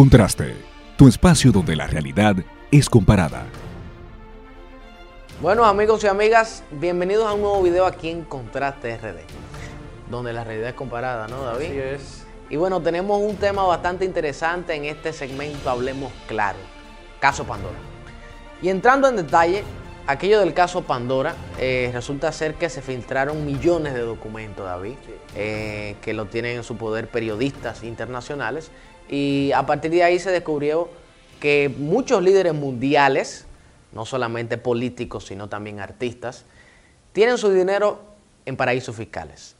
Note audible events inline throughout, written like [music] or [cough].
Contraste, tu espacio donde la realidad es comparada. Bueno amigos y amigas, bienvenidos a un nuevo video aquí en Contraste RD, donde la realidad es comparada, ¿no David? Así es. Y bueno, tenemos un tema bastante interesante en este segmento Hablemos Claro, caso Pandora. Y entrando en detalle, aquello del caso Pandora, eh, resulta ser que se filtraron millones de documentos, David, eh, que lo tienen en su poder periodistas internacionales. Y a partir de ahí se descubrió que muchos líderes mundiales, no solamente políticos, sino también artistas, tienen su dinero en paraísos fiscales.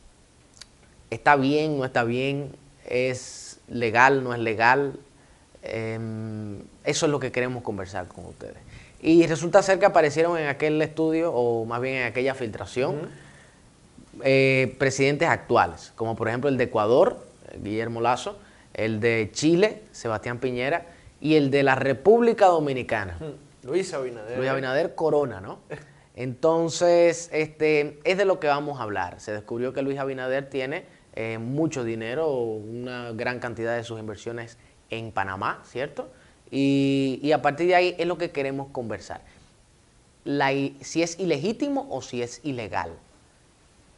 ¿Está bien, no está bien? ¿Es legal, no es legal? Em, eso es lo que queremos conversar con ustedes. Y resulta ser que aparecieron en aquel estudio, o más bien en aquella filtración, eh, presidentes actuales, como por ejemplo el de Ecuador, Guillermo Lazo, el de Chile, Sebastián Piñera, y el de la República Dominicana. Luis Abinader. Luis Abinader Corona, ¿no? [laughs] Entonces, este, es de lo que vamos a hablar. Se descubrió que Luis Abinader tiene eh, mucho dinero, una gran cantidad de sus inversiones en Panamá, ¿cierto? Y, y a partir de ahí es lo que queremos conversar. La si es ilegítimo o si es ilegal.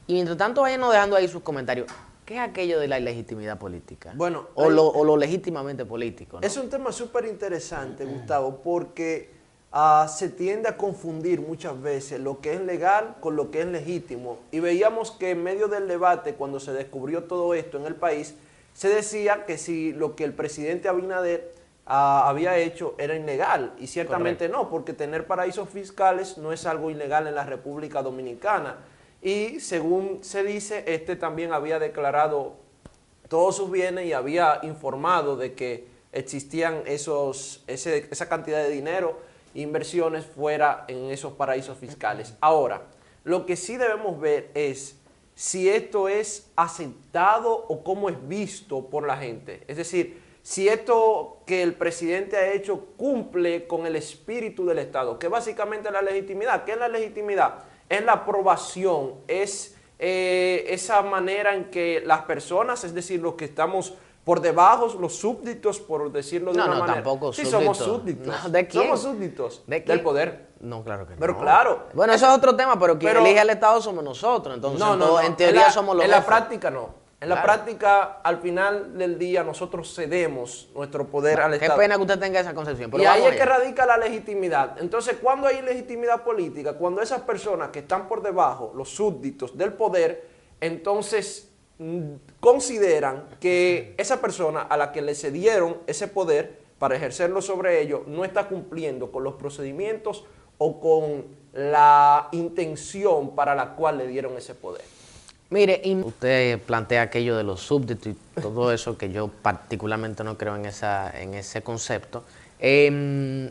Y mientras tanto, váyanos dejando ahí sus comentarios. ¿Qué es aquello de la ilegitimidad política? Bueno, o, hay- lo, o lo legítimamente político. ¿no? Es un tema súper interesante, Gustavo, porque ah, se tiende a confundir muchas veces lo que es legal con lo que es legítimo. Y veíamos que en medio del debate, cuando se descubrió todo esto en el país, se decía que si lo que el presidente Abinader ah, había hecho era ilegal. Y ciertamente no, porque tener paraísos fiscales no es algo ilegal en la República Dominicana. Y según se dice, este también había declarado todos sus bienes y había informado de que existían esos, ese- esa cantidad de dinero, inversiones fuera en esos paraísos fiscales. Ahora, lo que sí debemos ver es si esto es aceptado o cómo es visto por la gente. Es decir, si esto que el presidente ha hecho cumple con el espíritu del Estado, que básicamente es la legitimidad. ¿Qué es la legitimidad? Es la aprobación, es eh, esa manera en que las personas, es decir, los que estamos por debajo, los súbditos, por decirlo de No, una no, manera. tampoco Sí, somos súbditos. No, ¿de quién? Somos súbditos ¿De quién? del poder. No, claro que no. Pero claro. Bueno, eso es otro tema, pero quien Pero- elige al Estado somos nosotros. Entonces, no, en, no, todo- no. en teoría la, somos los En la práctica no. En la Claro. práctica, al final del día, nosotros cedemos nuestro poder al Qué Estado. pena que usted tenga esa concepción. Pero y ahí es que radica la legitimidad. Entonces, cuando hay legitimidad política, cuando esas personas que están por debajo, los súbditos del poder, entonces mm, consideran que esa persona a la que le cedieron ese poder para ejercerlo sobre ellos no está cumpliendo con los procedimientos o con la intención para la cual le dieron ese poder. Mire, y usted plantea aquello de los súbditos y todo eso, que yo particularmente no creo en, esa, en ese concepto. Em,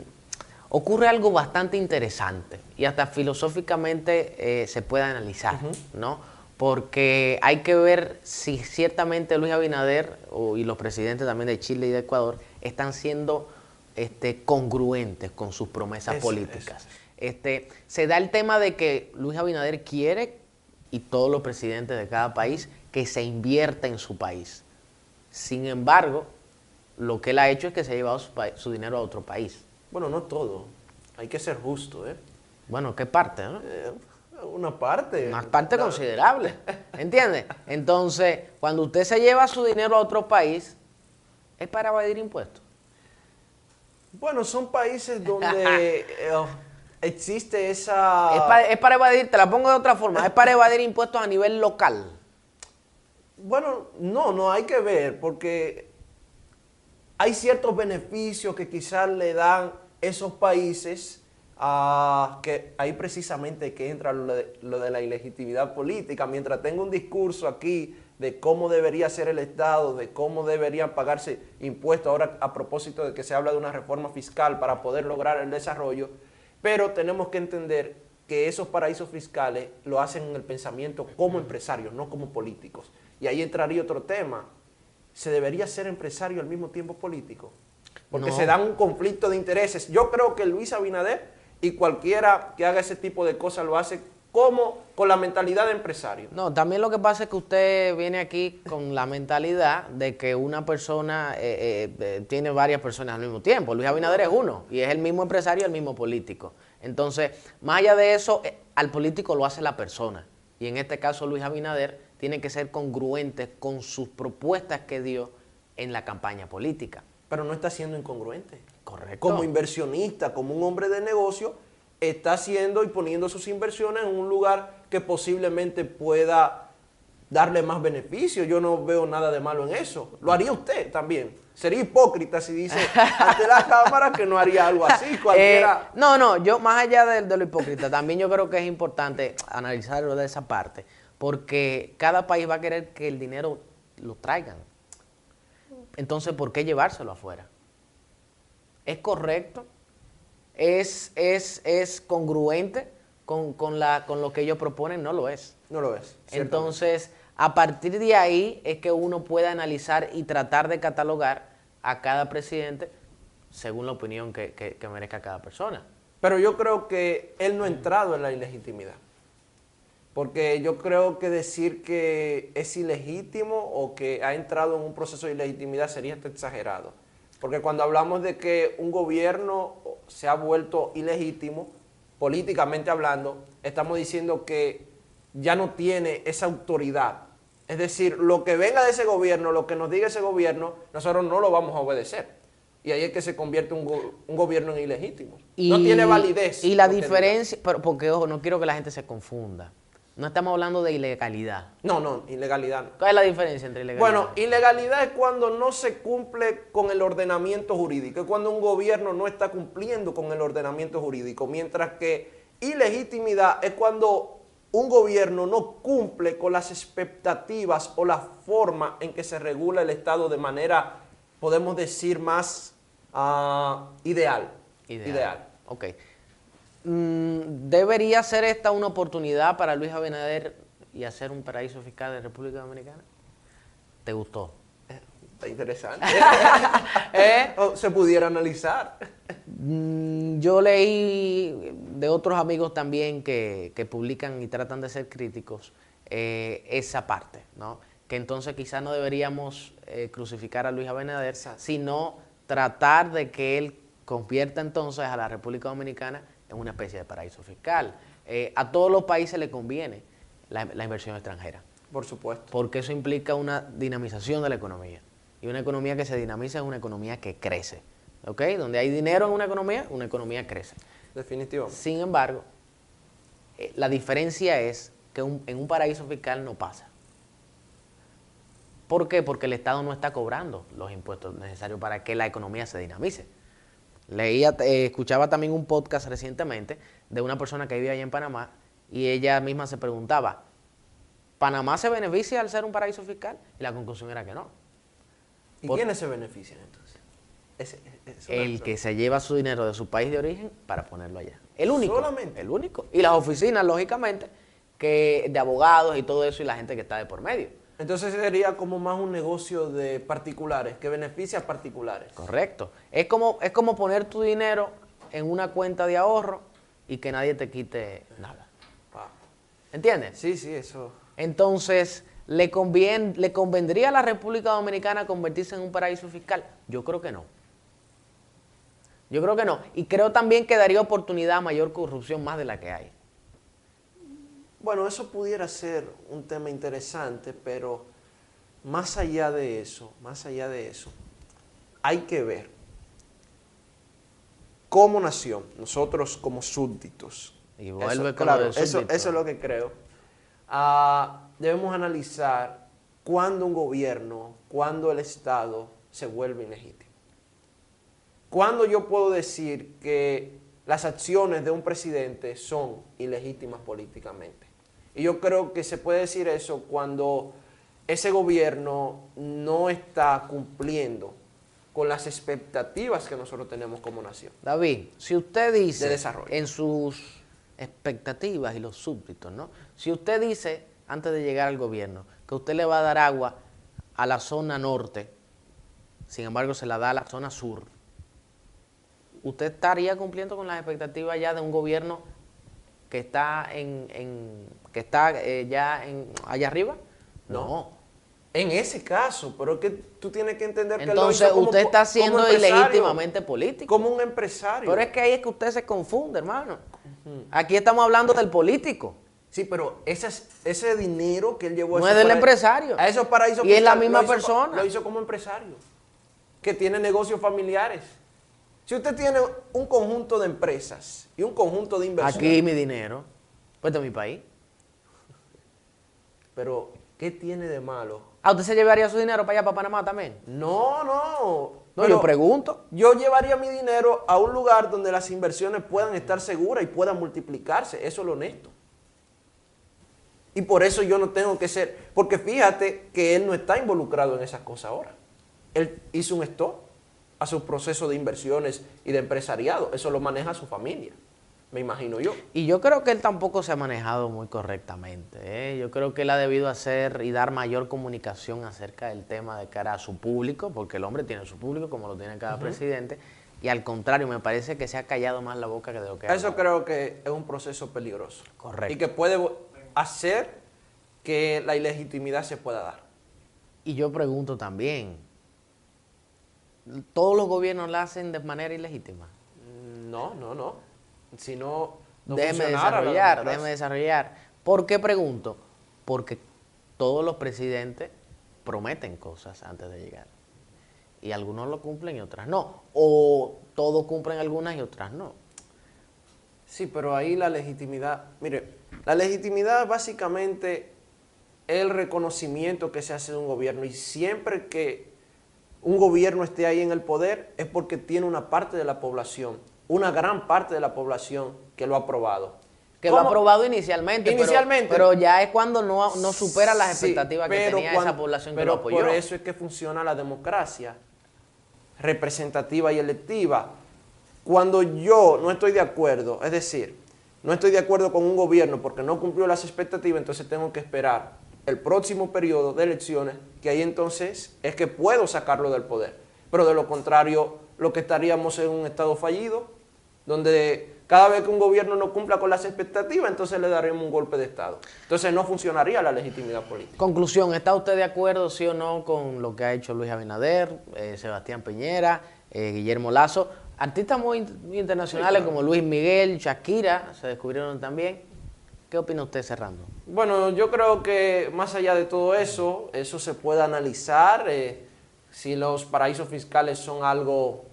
ocurre algo bastante interesante y hasta filosóficamente eh, se puede analizar, ¿no? Porque hay que ver si ciertamente Luis Abinader o- y los presidentes también de Chile y de Ecuador están siendo este, congruentes con sus promesas Eso, políticas. Este, se da el tema de que Luis Abinader quiere, y todos los presidentes de cada país, que se invierta en su país. Sin embargo, lo que él ha hecho es que se ha llevado su, su dinero a otro país. Bueno, no todo. Hay que ser justo, ¿eh? Bueno, ¿qué parte? no? Eh, una parte. Una parte No, considerable. ¿Entiende? Entonces, cuando usted se lleva su dinero a otro país, es para evadir impuestos. Bueno, son países donde [laughs] eh, existe esa... Es, para, es para evadir, te la pongo de otra forma, es para [laughs] evadir impuestos a nivel local. Bueno, no, no hay que ver, porque hay ciertos beneficios que quizás le dan esos países, ah, que ahí precisamente que entra lo de, lo de la ilegitimidad política. Mientras tengo un discurso aquí de cómo debería ser el Estado, de cómo deberían pagarse impuestos, ahora a propósito de que se habla de una reforma fiscal para poder lograr el desarrollo, pero tenemos que entender que esos paraísos fiscales lo hacen en el pensamiento como empresarios, no como políticos. Y ahí entraría otro tema. ¿Se debería ser empresario al mismo tiempo político? Porque No. se dan un conflicto de intereses. Yo creo que Luis Abinader y cualquiera que haga ese tipo de cosas lo hace como con la mentalidad de empresario. No, también lo que pasa es que usted viene aquí con la mentalidad de que una persona eh, eh, eh, tiene varias personas al mismo tiempo. Luis Abinader es uno y es el mismo empresario y el mismo político. Entonces, más allá de eso, al político lo hace la persona. Y en este caso, Luis Abinader tiene que ser congruente con sus propuestas que dio en la campaña política. Pero no está siendo incongruente. Correcto. Como inversionista, como un hombre de negocio, está haciendo y poniendo sus inversiones en un lugar que posiblemente pueda darle más beneficio. Yo no veo nada de malo en eso. Lo haría usted también. Sería hipócrita si dice [laughs] ante la cámara que no haría algo así. Cualquiera. Eh, no, no, yo más allá de, de, lo hipócrita, también yo creo que es importante analizarlo de esa parte, porque cada país va a querer que el dinero lo traigan. Entonces, ¿por qué llevárselo afuera? ¿Es correcto? ¿Es, es, es congruente con, con, la, con lo que ellos proponen? No lo es. No lo es. Entonces, a partir de ahí es que uno puede analizar y tratar de catalogar a cada presidente según la opinión que, que, que merezca cada persona. Pero yo creo que él no ha entrado en la ilegitimidad. Porque yo creo que decir que es ilegítimo o que ha entrado en un proceso de ilegitimidad sería exagerado. Porque cuando hablamos de que un gobierno se ha vuelto ilegítimo, políticamente hablando, estamos diciendo que ya no tiene esa autoridad. Es decir, lo que venga de ese gobierno, lo que nos diga ese gobierno, nosotros no lo vamos a obedecer. Y ahí es que se convierte un, go un gobierno en ilegítimo. Y, no tiene validez. Y la diferencia, pero porque ojo, no quiero que la gente se confunda. No estamos hablando de ilegalidad. No, no, ilegalidad. ¿Cuál es la diferencia entre ilegalidad? Bueno, ilegalidad es cuando no se cumple con el ordenamiento jurídico, es cuando un gobierno no está cumpliendo con el ordenamiento jurídico, mientras que ilegitimidad es cuando un gobierno no cumple con las expectativas o la forma en que se regula el Estado de manera, podemos decir, más uh, ideal. Ideal. ideal. Ok. Mm, ¿Debería ser esta una oportunidad para Luis Abinader y hacer un paraíso fiscal de República Dominicana? ¿Te gustó? Está interesante. [laughs] ¿Eh? Se pudiera analizar. Mm, yo leí de otros amigos también que, que publican y tratan de ser críticos eh, esa parte, ¿no? Que entonces quizás no deberíamos eh, crucificar a Luis Abinader, sino tratar de que él convierta entonces a la República Dominicana en una especie de paraíso fiscal. Eh, a todos los países le conviene la, la, inversión extranjera. Por supuesto. Porque eso implica una dinamización de la economía. Y una economía que se dinamiza es una economía que crece. ¿Ok? Donde hay dinero en una economía, una economía crece. Definitivo. Sin embargo, eh, la diferencia es que un, en un paraíso fiscal no pasa. ¿Por qué? Porque el Estado no está cobrando los impuestos necesarios para que la economía se dinamice. Leía, eh, escuchaba también un podcast recientemente de una persona que vive allá en Panamá y ella misma se preguntaba, ¿Panamá se beneficia al ser un paraíso fiscal? Y la conclusión era que no. ¿Y Por, quiénes se benefician entonces? Es, es el que se lleva su dinero de su país de origen para ponerlo allá. El único. Solamente. El único. Y las oficinas, lógicamente, que de abogados y todo eso y la gente que está de por medio. Entonces sería como más un negocio de particulares, que beneficia a particulares. Correcto. Es como, es como poner tu dinero en una cuenta de ahorro y que nadie te quite nada. Wow. ¿Entiendes? Sí, sí, eso. Entonces, ¿le, convien, ¿le convendría a la República Dominicana convertirse en un paraíso fiscal? Yo creo que no. Yo creo que no. Y creo también que daría oportunidad a mayor corrupción más de la que hay. Bueno, eso pudiera ser un tema interesante, pero más allá de eso, más allá de eso, hay que ver como nación, nosotros como súbditos. Y vuelve eso, claro, eso, súbdito. eso es lo que creo. Uh, debemos analizar cuándo un gobierno, cuándo el Estado se vuelve ilegítimo. ¿Cuándo yo puedo decir que las acciones de un presidente son ilegítimas políticamente? Y yo creo que se puede decir eso cuando ese gobierno no está cumpliendo con las expectativas que nosotros tenemos como nación. David, si usted dice de desarrollo. en sus expectativas y los súbditos, ¿no? Si usted dice antes de llegar al gobierno que usted le va a dar agua a la zona norte, sin embargo se la da a la zona sur, ¿usted estaría cumpliendo con las expectativas ya de un gobierno que está en, en- que está eh, ya en, allá arriba? No. En ese caso, pero es que tú tienes que entender que lo Entonces hizo como usted está siendo ilegítimamente político. Como un empresario. Pero es que ahí es que usted se confunde, hermano. Aquí estamos hablando del político. Sí, pero ese, es- ese dinero que él llevó a No es del para- empresario. A esos paraísos Y es la misma lo hizo co- persona. Lo hizo como empresario, que tiene negocios familiares. Si usted tiene un conjunto de empresas y un conjunto de inversiones, Aquí mi dinero. Pues de mi país. Pero ¿qué tiene de malo? ¿A usted se llevaría su dinero para allá, para Panamá también? No, no. No, yo pregunto. Yo llevaría mi dinero a un lugar donde las inversiones puedan estar seguras y puedan multiplicarse. Eso es lo honesto. Y por eso yo no tengo que ser, porque fíjate que él no está involucrado en esas cosas ahora. Él hizo un stop a su proceso de inversiones y de empresariado. Eso lo maneja su familia, me imagino yo. Y yo creo que él tampoco se ha manejado muy correctamente. ¿eh? Yo creo que él ha debido hacer y dar mayor comunicación acerca del tema de cara a su público, porque el hombre tiene su público como lo tiene cada presidente. Y al contrario, me parece que se ha callado más la boca que de lo que Eso creo que es un proceso peligroso. Correcto. Y que puede hacer que la ilegitimidad se pueda dar. Y yo pregunto también, ¿todos los gobiernos la hacen de manera ilegítima? No, no, no. Si no, no déjeme desarrollar, déjeme desarrollar. ¿Por qué pregunto? Porque todos los presidentes prometen cosas antes de llegar. Y algunos lo cumplen y otras no. O todos cumplen algunas y otras no. Sí, pero ahí la legitimidad, mire, la legitimidad básicamente es el reconocimiento que se hace de un gobierno y siempre que un gobierno esté ahí en el poder es porque tiene una parte de la población, una gran parte de la población que lo ha aprobado. Que lo ha aprobado inicialmente, Inicialmente. Pero, ya es cuando no, no supera las Sí, expectativas que tenía esa población que pero lo apoyó. Por eso es que funciona la democracia representativa y electiva. Cuando yo no estoy de acuerdo, es decir, no estoy de acuerdo con un gobierno porque no cumplió las expectativas, entonces tengo que esperar el próximo periodo de elecciones, que ahí entonces es que puedo sacarlo del poder. Pero de lo contrario, lo que estaríamos en un estado fallido, donde cada vez que un gobierno no cumpla con las expectativas, entonces le daremos un golpe de Estado. Entonces no funcionaría la legitimidad política. Conclusión, ¿está usted de acuerdo, sí o no, con lo que ha hecho Luis Abinader, eh, Sebastián Peñera, eh, Guillermo Lazo? Artistas muy, in- muy internacionales Sí, claro. como Luis Miguel, Shakira, se descubrieron también. ¿Qué opina usted cerrando? Bueno, yo creo que más allá de todo eso, eso se puede analizar, eh, si los paraísos fiscales son algo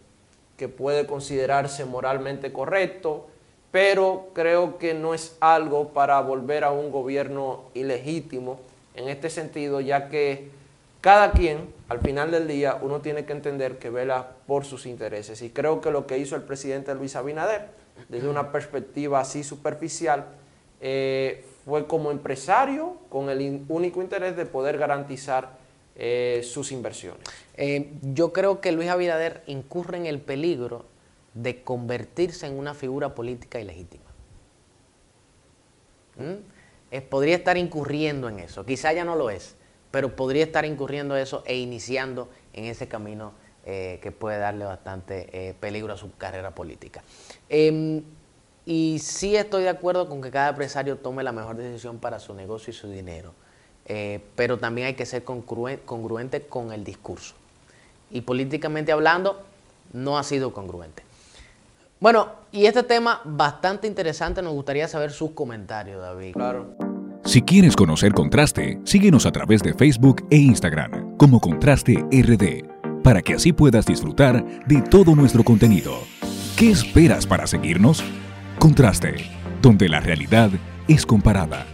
que puede considerarse moralmente correcto, pero creo que no es algo para volver a un gobierno ilegítimo en este sentido, ya que cada quien, al final del día, uno tiene que entender que vela por sus intereses. Y creo que lo que hizo el presidente Luis Abinader, desde una perspectiva así superficial, eh, fue como empresario con el único interés de poder garantizar eh, sus inversiones. Eh, yo creo que Luis Abinader incurre en el peligro de convertirse en una figura política ilegítima. ¿Mm? Eh, podría estar incurriendo en eso, quizá ya no lo es, pero podría estar incurriendo en eso e iniciando en ese camino que puede darle bastante peligro a su carrera política. Em, y sí estoy de acuerdo con que cada empresario tome la mejor decisión para su negocio y su dinero, Eh, pero también hay que ser congruen- congruente con el discurso. Y políticamente hablando, no ha sido congruente. Bueno, y este tema bastante interesante, nos gustaría saber sus comentarios, David. Claro. Si quieres conocer Contraste, síguenos a través de Facebook e Instagram como Contraste RD, para que así puedas disfrutar de todo nuestro contenido. ¿Qué esperas para seguirnos? Contraste, donde la realidad es comparada.